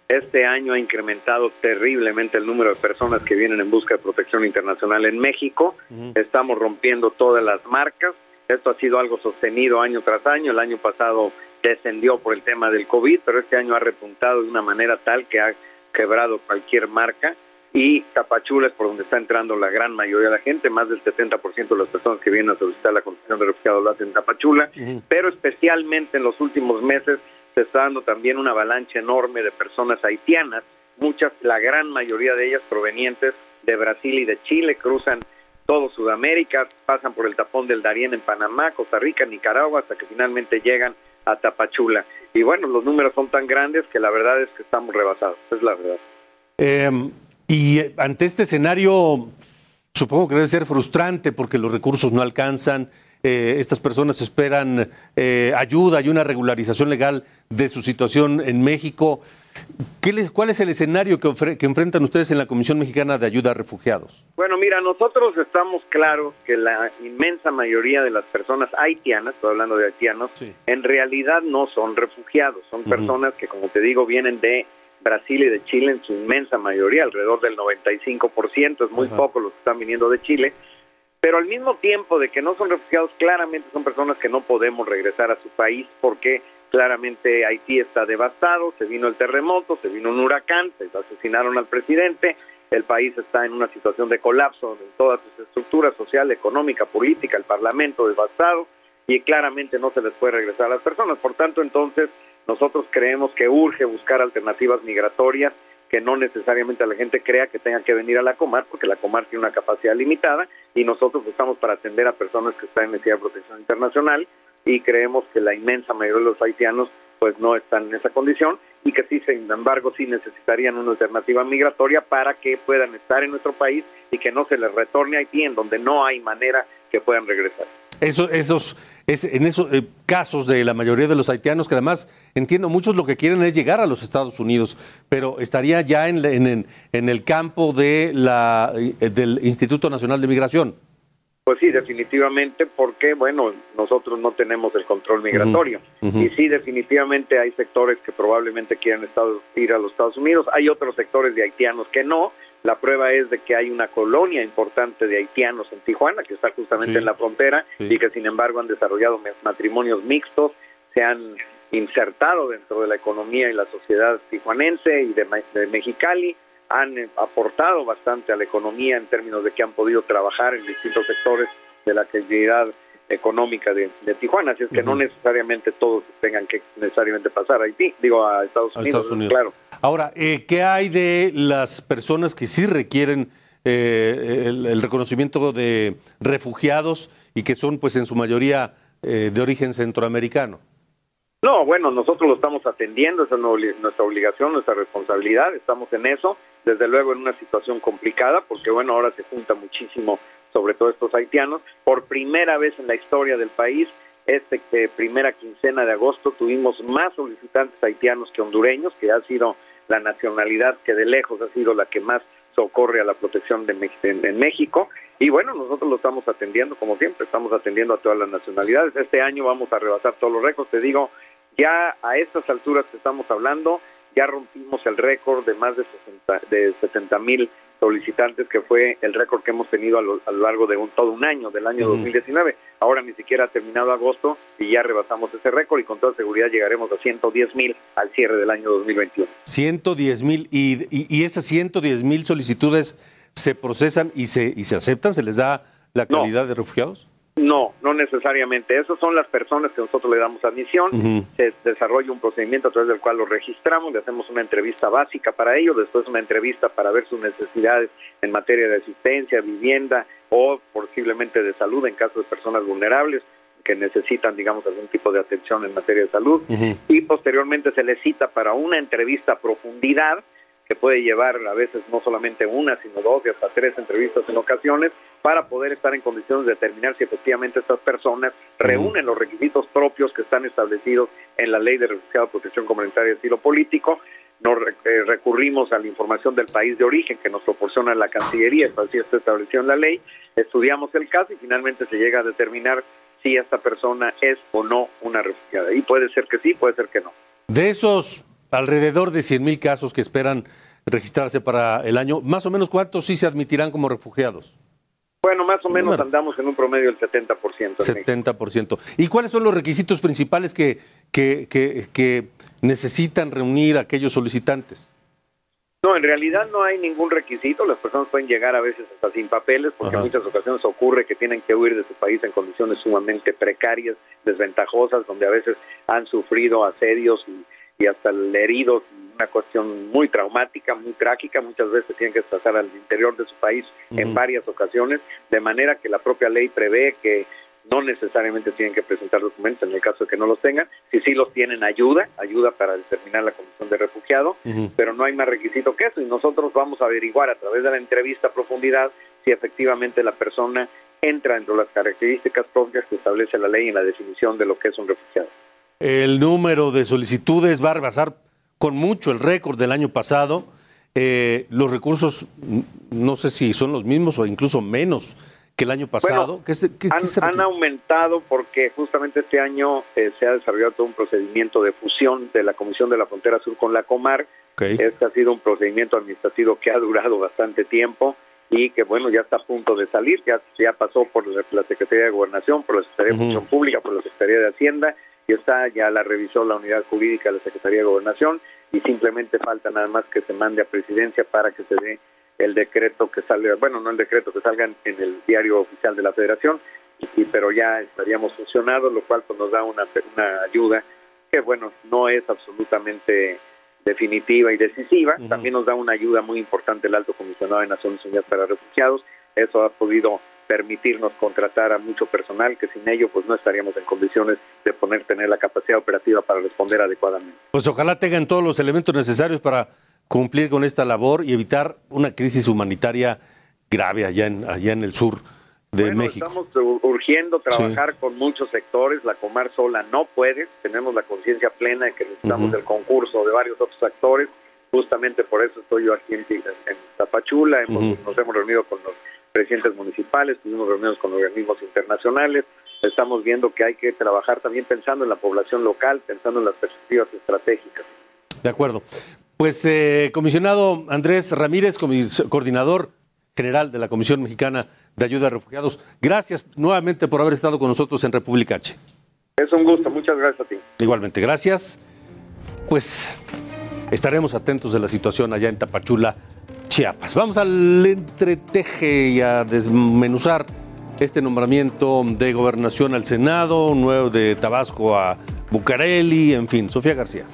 Este año ha incrementado terriblemente el número de personas que vienen en busca de protección internacional en México. Estamos rompiendo todas las marcas. Esto ha sido algo sostenido año tras año. El año pasado descendió por el tema del COVID, pero este año ha repuntado de una manera tal que ha quebrado cualquier marca. Y Tapachula es por donde está entrando la gran mayoría de la gente, más del 70% de las personas que vienen a solicitar la condición de refugiado lo hacen en Tapachula, pero especialmente en los últimos meses se está dando también una avalancha enorme de personas haitianas, muchas, la gran mayoría de ellas provenientes de Brasil y de Chile, cruzan todo Sudamérica, pasan por el tapón del Darién en Panamá, Costa Rica, Nicaragua, hasta que finalmente llegan a Tapachula. Y bueno, los números son tan grandes que la verdad es que estamos rebasados, es la verdad. Eh, y eh, ante este escenario, supongo que debe ser frustrante porque los recursos no alcanzan, eh, estas personas esperan eh, ayuda y una regularización legal de su situación en México. ¿Qué les- ¿Cuál es el escenario que, enfrentan ustedes en la Comisión Mexicana de Ayuda a Refugiados? Bueno, mira, nosotros estamos claros que la inmensa mayoría de las personas haitianas, estoy hablando de haitianos, en realidad no son refugiados, son personas que, como te digo, vienen de Brasil y de Chile en su inmensa mayoría, alrededor del 95%, es muy Ajá. poco los que están viniendo de Chile, pero al mismo tiempo de que no son refugiados, claramente son personas que no podemos regresar a su país porque claramente Haití está devastado, se vino el terremoto, se vino un huracán, se asesinaron al presidente, el país está en una situación de colapso en todas sus estructuras social, económica, política, el parlamento devastado y claramente no se les puede regresar a las personas. Por tanto, entonces nosotros creemos que urge buscar alternativas migratorias que no necesariamente la gente crea que tenga que venir a la Comar, porque la Comar tiene una capacidad limitada y nosotros estamos para atender a personas que están en necesidad de protección internacional y creemos que la inmensa mayoría de los haitianos pues no están en esa condición y que sí, sin embargo, sí necesitarían una alternativa migratoria para que puedan estar en nuestro país y que no se les retorne a Haití, en donde no hay manera que puedan regresar. Eso, esos, es, en esos eh, casos de la mayoría de los haitianos, que además entiendo muchos lo que quieren es llegar a los Estados Unidos, pero estaría ya en, en, en el campo de la, eh, del Instituto Nacional de Migración. Pues sí, definitivamente, porque, bueno, nosotros no tenemos el control migratorio. Y sí, definitivamente hay sectores que probablemente quieran ir a los Estados Unidos, hay otros sectores de haitianos que no. La prueba es de que hay una colonia importante de haitianos en Tijuana, que está justamente en la frontera, y que sin embargo han desarrollado matrimonios mixtos, se han insertado dentro de la economía y la sociedad tijuanense y de, de Mexicali, han eh, aportado bastante a la economía en términos de que han podido trabajar en distintos sectores de la actividad económica de, Tijuana, así es que no necesariamente todos tengan que necesariamente pasar a Haití, digo a Estados Unidos, claro. Ahora, eh, ¿qué hay de las personas que sí requieren eh, el, reconocimiento de refugiados y que son pues en su mayoría de origen centroamericano? No, bueno, nosotros lo estamos atendiendo, esa es nuestra obligación, nuestra responsabilidad, estamos en eso, desde luego en una situación complicada, porque bueno, ahora se junta muchísimo, sobre todo estos haitianos, por primera vez en la historia del país, este eh, primera quincena de agosto tuvimos más solicitantes haitianos que hondureños, que ha sido la nacionalidad que de lejos ha sido la que más socorre a la protección de, en México. Y bueno, nosotros lo estamos atendiendo, como siempre, estamos atendiendo a todas las nacionalidades. Este año vamos a rebasar todos los récords. Te digo, ya a estas alturas que estamos hablando, ya rompimos el récord de más de, 60, de 70 mil solicitantes, que fue el récord que hemos tenido a lo, largo de un, todo un año, del año 2019. Ahora ni siquiera ha terminado agosto y ya rebasamos ese récord y con toda seguridad llegaremos a 110 mil al cierre del año 2021. 110 mil y, y, esas 110 mil solicitudes se procesan y se, y se aceptan, se les da la calidad de refugiados? No, no necesariamente. Esas son las personas que nosotros le damos admisión. Se desarrolla un procedimiento a través del cual los registramos, le hacemos una entrevista básica para ellos, después una entrevista para ver sus necesidades en materia de asistencia, vivienda o posiblemente de salud en caso de personas vulnerables que necesitan, digamos, algún tipo de atención en materia de salud. Y posteriormente se les cita para una entrevista a profundidad que puede llevar a veces no solamente una, sino dos y hasta tres entrevistas en ocasiones, para poder estar en condiciones de determinar si efectivamente estas personas reúnen los requisitos propios que están establecidos en la Ley de Refugiado, Protección Comunitaria y Estilo Político. Nos eh, recurrimos a la información del país de origen que nos proporciona la Cancillería, así está establecido en la ley, estudiamos el caso y finalmente se llega a determinar si esta persona es o no una refugiada. Y puede ser que sí, puede ser que no. De esos alrededor de 100 mil casos que esperan registrarse para el año. Más o menos, ¿cuántos sí se admitirán como refugiados? Bueno, más o menos andamos en un promedio del 70%. 70%. ¿Y cuáles son los requisitos principales que, que, que, necesitan reunir aquellos solicitantes? No, en realidad no hay ningún requisito. Las personas pueden llegar a veces hasta sin papeles, porque en muchas ocasiones ocurre que tienen que huir de su país en condiciones sumamente precarias, desventajosas, donde a veces han sufrido asedios y y hasta el herido, una cuestión muy traumática, muy trágica, muchas veces tienen que pasar al interior de su país en varias ocasiones, de manera que la propia ley prevé que no necesariamente tienen que presentar documentos en el caso de que no los tengan, si sí los tienen ayuda, ayuda para determinar la condición de refugiado, pero no hay más requisito que eso. Y nosotros vamos a averiguar a través de la entrevista a profundidad si efectivamente la persona entra dentro de las características propias que establece la ley en la definición de lo que es un refugiado. El número de solicitudes va a rebasar con mucho el récord del año pasado. Eh, los recursos, no sé si son los mismos o incluso menos que el año pasado. han, aumentado porque justamente este año eh, se ha desarrollado todo un procedimiento de fusión de la Comisión de la Frontera Sur con la Comar. Este ha sido un procedimiento administrativo que ha durado bastante tiempo y que bueno ya está a punto de salir, ya, ya pasó por la, Secretaría de Gobernación, por la Secretaría de Función Pública, por la Secretaría de Hacienda y está, ya la revisó la unidad jurídica de la Secretaría de Gobernación y simplemente falta nada más que se mande a presidencia para que se dé el decreto que salga, bueno, no el decreto que salga en, el diario oficial de la Federación, y, pero ya estaríamos funcionados, lo cual pues, nos da una, una ayuda que, bueno, no es absolutamente definitiva y decisiva, también nos da una ayuda muy importante el Alto Comisionado de Naciones Unidas para Refugiados, eso ha podido permitirnos contratar a mucho personal que sin ello pues no estaríamos en condiciones de poder tener la capacidad operativa para responder adecuadamente. Pues ojalá tengan todos los elementos necesarios para cumplir con esta labor y evitar una crisis humanitaria grave allá en, allá en el sur de bueno, México. Estamos urgiendo trabajar con muchos sectores, la Comar sola no puede, tenemos la conciencia plena de que necesitamos Ujú. el concurso de varios otros actores, justamente por eso estoy yo aquí en, en Tapachula, hemos- nos hemos reunido con los presidentes municipales, estuvimos reunidos con organismos internacionales, estamos viendo que hay que trabajar también pensando en la población local, pensando en las perspectivas estratégicas. De acuerdo. Pues, eh, comisionado Andrés Ramírez, comis- coordinador general de la Comisión Mexicana de Ayuda a Refugiados, gracias nuevamente por haber estado con nosotros en República H. Es un gusto, muchas gracias a ti. Igualmente, gracias. Pues estaremos atentos de la situación allá en Tapachula, Chiapas. Vamos al entreteje y a desmenuzar este nombramiento de gobernación al Senado, nuevo de Tabasco a Bucareli, en fin, Sofía García.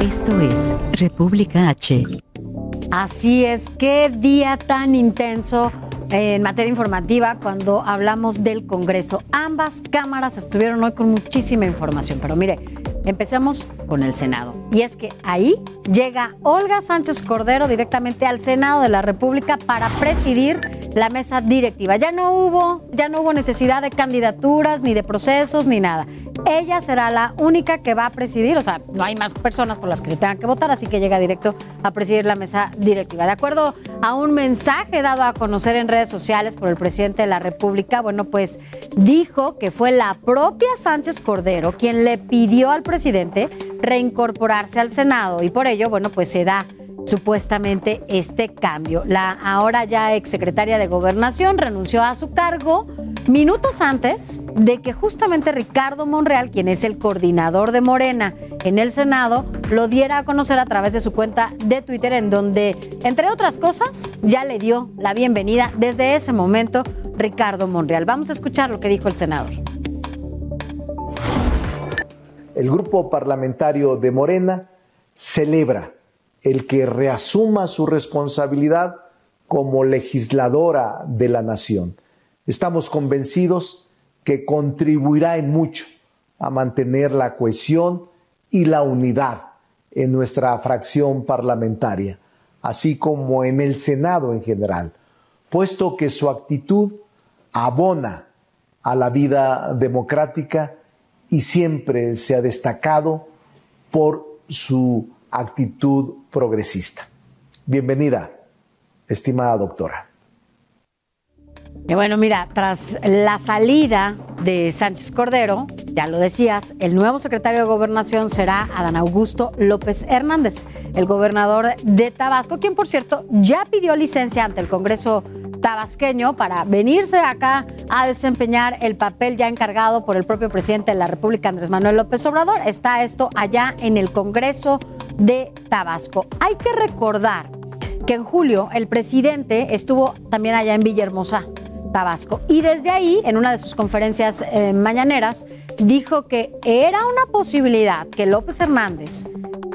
Esto es República H. Así es, qué día tan intenso en materia informativa cuando hablamos del Congreso. Ambas cámaras estuvieron hoy con muchísima información, pero mire, empecemos con el Senado. Y es que ahí llega Olga Sánchez Cordero directamente al Senado de la República para presidir la mesa directiva. Ya no hubo, ya no hubo necesidad de candidaturas, ni de procesos, ni nada. Ella será la única que va a presidir, o sea, no hay más personas por las que se tengan que votar, así que llega directo a presidir la mesa directiva. De acuerdo a un mensaje dado a conocer en redes sociales por el presidente de la República, bueno, pues dijo que fue la propia Sánchez Cordero quien le pidió al presidente reincorporarse al Senado y por ello, bueno, pues se da supuestamente este cambio. La ahora ya exsecretaria de Gobernación renunció a su cargo minutos antes de que justamente Ricardo Monreal, quien es el coordinador de Morena en el Senado, lo diera a conocer a través de su cuenta de Twitter, en donde, entre otras cosas, ya le dio la bienvenida desde ese momento Ricardo Monreal. Vamos a escuchar lo que dijo el senador. El grupo parlamentario de Morena celebra el que reasuma su responsabilidad como legisladora de la nación. Estamos convencidos que contribuirá en mucho a mantener la cohesión y la unidad en nuestra fracción parlamentaria, así como en el Senado en general, puesto que su actitud abona a la vida democrática y siempre se ha destacado por su actitud progresista. Bienvenida, estimada doctora. Y bueno, mira, tras la salida de Sánchez Cordero, ya lo decías, el nuevo secretario de Gobernación será Adán Augusto López Hernández, el gobernador de Tabasco, quien por cierto ya pidió licencia ante el Congreso tabasqueño para venirse acá a desempeñar el papel ya encargado por el propio presidente de la República, Andrés Manuel López Obrador. Está esto allá en el Congreso de Tabasco. Hay que recordar que en julio el presidente estuvo también allá en Villahermosa, Tabasco, y desde ahí, en una de sus conferencias eh, mañaneras, dijo que era una posibilidad que López Hernández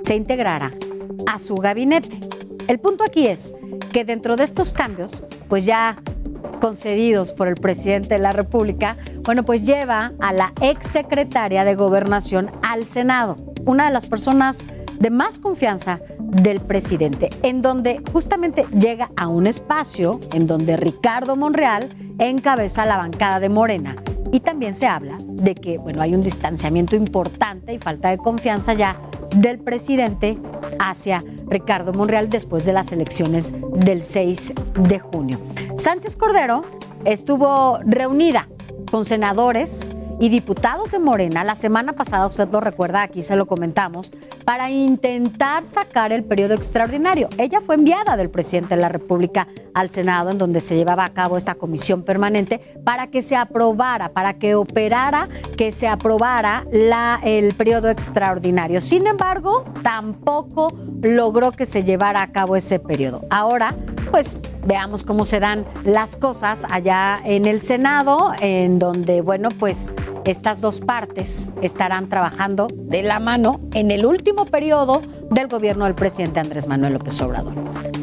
se integrara a su gabinete. El punto aquí es que dentro de estos cambios, pues ya concedidos por el presidente de la República, bueno, pues lleva a la exsecretaria de Gobernación al Senado, una de las personas de más confianza del presidente, en donde justamente llega a un espacio en donde Ricardo Monreal encabeza la bancada de Morena. Y también se habla de que, bueno, hay un distanciamiento importante y falta de confianza ya del presidente hacia Ricardo Monreal después de las elecciones del 6 de junio. Sánchez Cordero estuvo reunida con senadores y diputados de Morena la semana pasada, usted lo recuerda, aquí se lo comentamos, para intentar sacar el periodo extraordinario. Ella fue enviada del presidente de la República al Senado, en donde se llevaba a cabo esta comisión permanente, para que se aprobara, para que operara, que se aprobara la, el periodo extraordinario. Sin embargo, tampoco logró que se llevara a cabo ese periodo. Ahora, pues veamos cómo se dan las cosas allá en el Senado, en donde, bueno, pues estas dos partes estarán trabajando de la mano en el último periodo del gobierno del presidente Andrés Manuel López Obrador.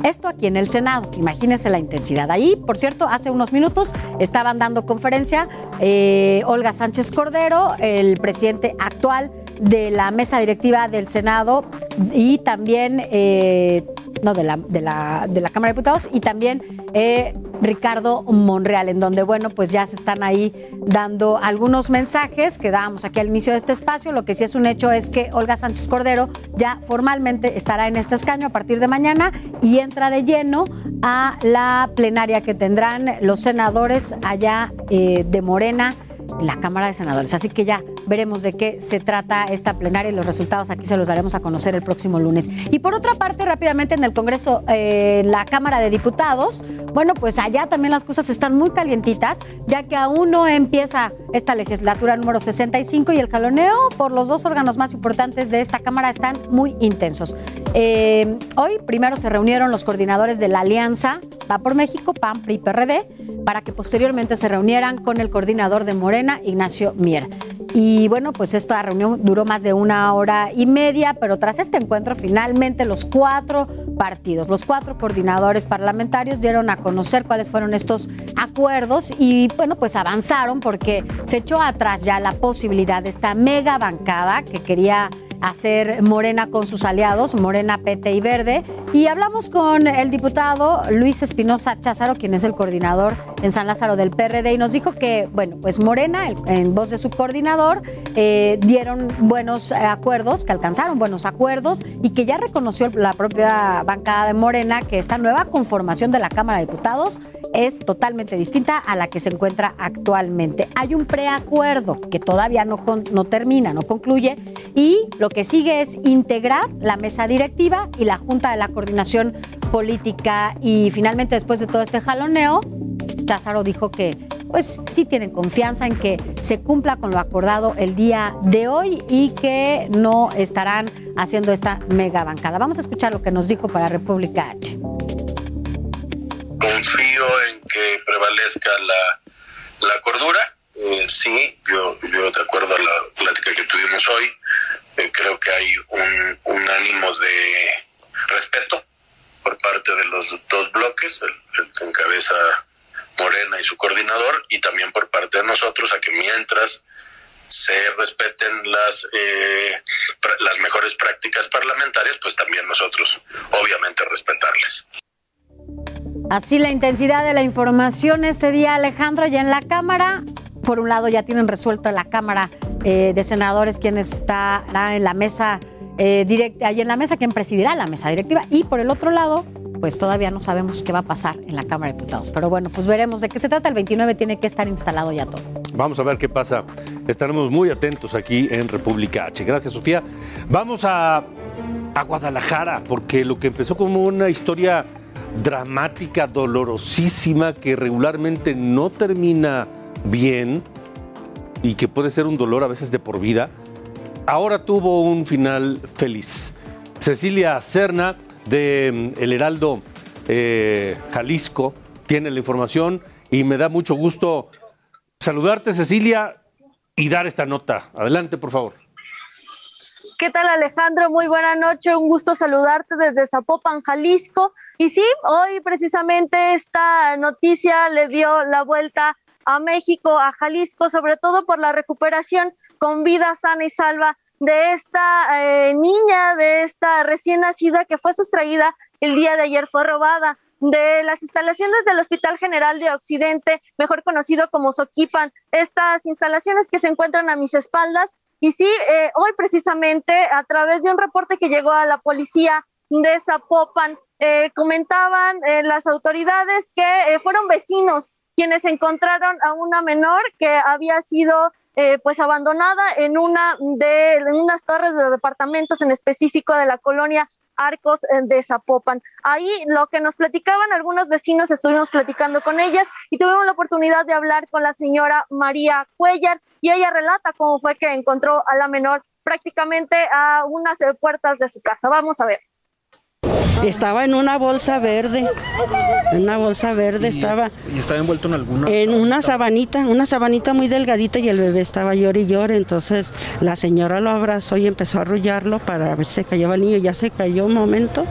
Esto aquí en el Senado, imagínense la intensidad. Ahí, por cierto, hace unos minutos estaban dando conferencia eh, Olga Sánchez Cordero, el presidente actual de la mesa directiva del Senado y también, eh, no, de la, de, la, de la Cámara de Diputados y también eh, Ricardo Monreal, en donde, bueno, pues ya se están ahí dando algunos mensajes que dábamos aquí al inicio de este espacio. Lo que sí es un hecho es que Olga Sánchez Cordero ya formalmente estará en este escaño a partir de mañana y entra de lleno a la plenaria que tendrán los senadores allá eh, de Morena la Cámara de Senadores. Así que ya veremos de qué se trata esta plenaria y los resultados aquí se los daremos a conocer el próximo lunes. Y por otra parte, rápidamente en el Congreso, eh, la Cámara de Diputados, bueno, pues allá también las cosas están muy calientitas, ya que aún no empieza esta legislatura número 65 y el jaloneo por los dos órganos más importantes de esta Cámara están muy intensos. Eh, hoy primero se reunieron los coordinadores de la Alianza Va por México, PAN, PRI, PRD, para que posteriormente se reunieran con el coordinador de Morena, Ignacio Mier. Y bueno, pues esta reunión duró más de una hora y media, pero tras este encuentro finalmente los cuatro partidos, los cuatro coordinadores parlamentarios dieron a conocer cuáles fueron estos acuerdos y bueno, pues avanzaron porque se echó atrás ya la posibilidad de esta mega bancada que quería hacer Morena con sus aliados, Morena, PT y Verde. Y hablamos con el diputado Luis Espinosa Cházaro, quien es el coordinador en San Lázaro del PRD, y nos dijo que, bueno, pues Morena, en voz de su coordinador, eh, dieron buenos acuerdos, que alcanzaron buenos acuerdos y que ya reconoció la propia bancada de Morena que esta nueva conformación de la Cámara de Diputados es totalmente distinta a la que se encuentra actualmente. Hay un preacuerdo que todavía no, no termina, no concluye, y lo sigue es integrar la mesa directiva y la Junta de la Coordinación Política. Y finalmente, después de todo este jaloneo, Cházaro dijo que pues sí tienen confianza en que se cumpla con lo acordado el día de hoy y que no estarán haciendo esta mega bancada. Vamos a escuchar lo que nos dijo para República H. Confío en que prevalezca la, la cordura. Eh, sí, yo, yo de acuerdo a la plática que tuvimos hoy, eh, creo que hay un, un, ánimo de respeto por parte de los dos bloques, el, que encabeza Morena y su coordinador, y también por parte de nosotros, a que mientras se respeten las eh, las mejores prácticas parlamentarias, pues también nosotros obviamente respetarles. Así la intensidad de la información este día, Alejandro, ya en la Cámara. Por un lado ya tienen resuelto la Cámara eh, de Senadores quién estará en la mesa eh, directa, ahí en la mesa, quién presidirá la mesa directiva. Y por el otro lado, pues todavía no sabemos qué va a pasar en la Cámara de Diputados. Pero bueno, pues veremos de qué se trata. El 29 tiene que estar instalado ya todo. Vamos a ver qué pasa. Estaremos muy atentos aquí en República H. Gracias, Sofía. Vamos a, a Guadalajara, porque lo que empezó como una historia dramática, dolorosísima, que regularmente no termina bien y que puede ser un dolor a veces de por vida, ahora tuvo un final feliz. Cecilia Cerna de mm, El Heraldo eh, Jalisco tiene la información y me da mucho gusto saludarte Cecilia y dar esta nota. Adelante, por favor. ¿Qué tal Alejandro? Muy buena noche, un gusto saludarte desde Zapopan, Jalisco. Y sí, hoy precisamente esta noticia le dio la vuelta a México, a Jalisco, sobre todo por la recuperación con vida sana y salva de esta eh, niña, de esta recién nacida que fue sustraída el día de ayer, fue robada de las instalaciones del Hospital General de Occidente, mejor conocido como Soquipan, estas instalaciones que se encuentran a mis espaldas. Y sí, eh, hoy precisamente, a través de un reporte que llegó a la policía de Zapopan, eh, comentaban eh, las autoridades que fueron vecinos quienes encontraron a una menor que había sido pues abandonada en una de en unas torres de departamentos en específico de la colonia Arcos eh, de Zapopan. Ahí lo que nos platicaban algunos vecinos, estuvimos platicando con ellas y tuvimos la oportunidad de hablar con la señora María Cuellar y ella relata cómo fue que encontró a la menor prácticamente a unas puertas de su casa. Vamos a ver. Estaba en una bolsa verde. En una bolsa verde estaba. ¿Y estaba envuelto en alguna? En una sabanita, una sabanita muy delgadita y el bebé estaba llorando y llorando. Entonces la señora lo abrazó y empezó a arrullarlo para ver si se cayó el niño. Ya se cayó un momento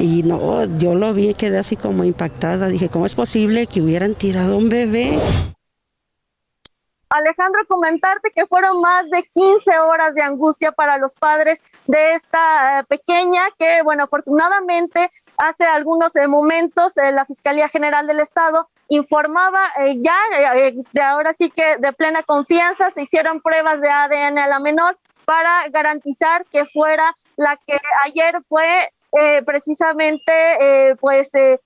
y no, yo lo vi y quedé así como impactada. Dije, ¿cómo es posible que hubieran tirado un bebé? Alejandro, comentarte que fueron más de 15 horas de angustia para los padres de esta eh, pequeña que, bueno, afortunadamente hace algunos eh, momentos eh, la Fiscalía General del Estado informaba ya, de ahora sí que de plena confianza, se hicieron pruebas de ADN a la menor para garantizar que fuera la que ayer fue eh, precisamente eh, pues eh,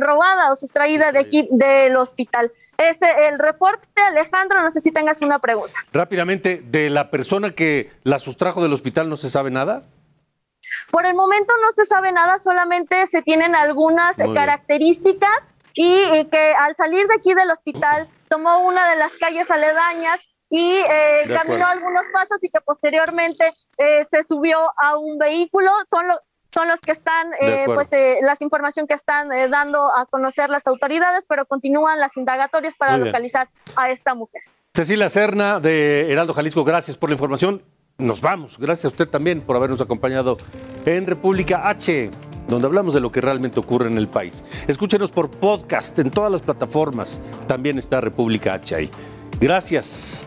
robada o sustraída de aquí del hospital. Es el reporte, Alejandro, no sé si tengas una pregunta. Rápidamente, ¿de la persona que la sustrajo del hospital no se sabe nada? Por el momento no se sabe nada, solamente se tienen algunas características y que al salir de aquí del hospital tomó una de las calles aledañas y eh, caminó algunos pasos y que posteriormente eh, se subió a un vehículo. Son, los son los que están, eh, pues, las información que están dando a conocer las autoridades, pero continúan las indagatorias para localizar a esta mujer. Cecilia Serna de Heraldo Jalisco, gracias por la información. Nos vamos. Gracias a usted también por habernos acompañado en República H, donde hablamos de lo que realmente ocurre en el país. Escúchenos por podcast en todas las plataformas. También está República H ahí. Gracias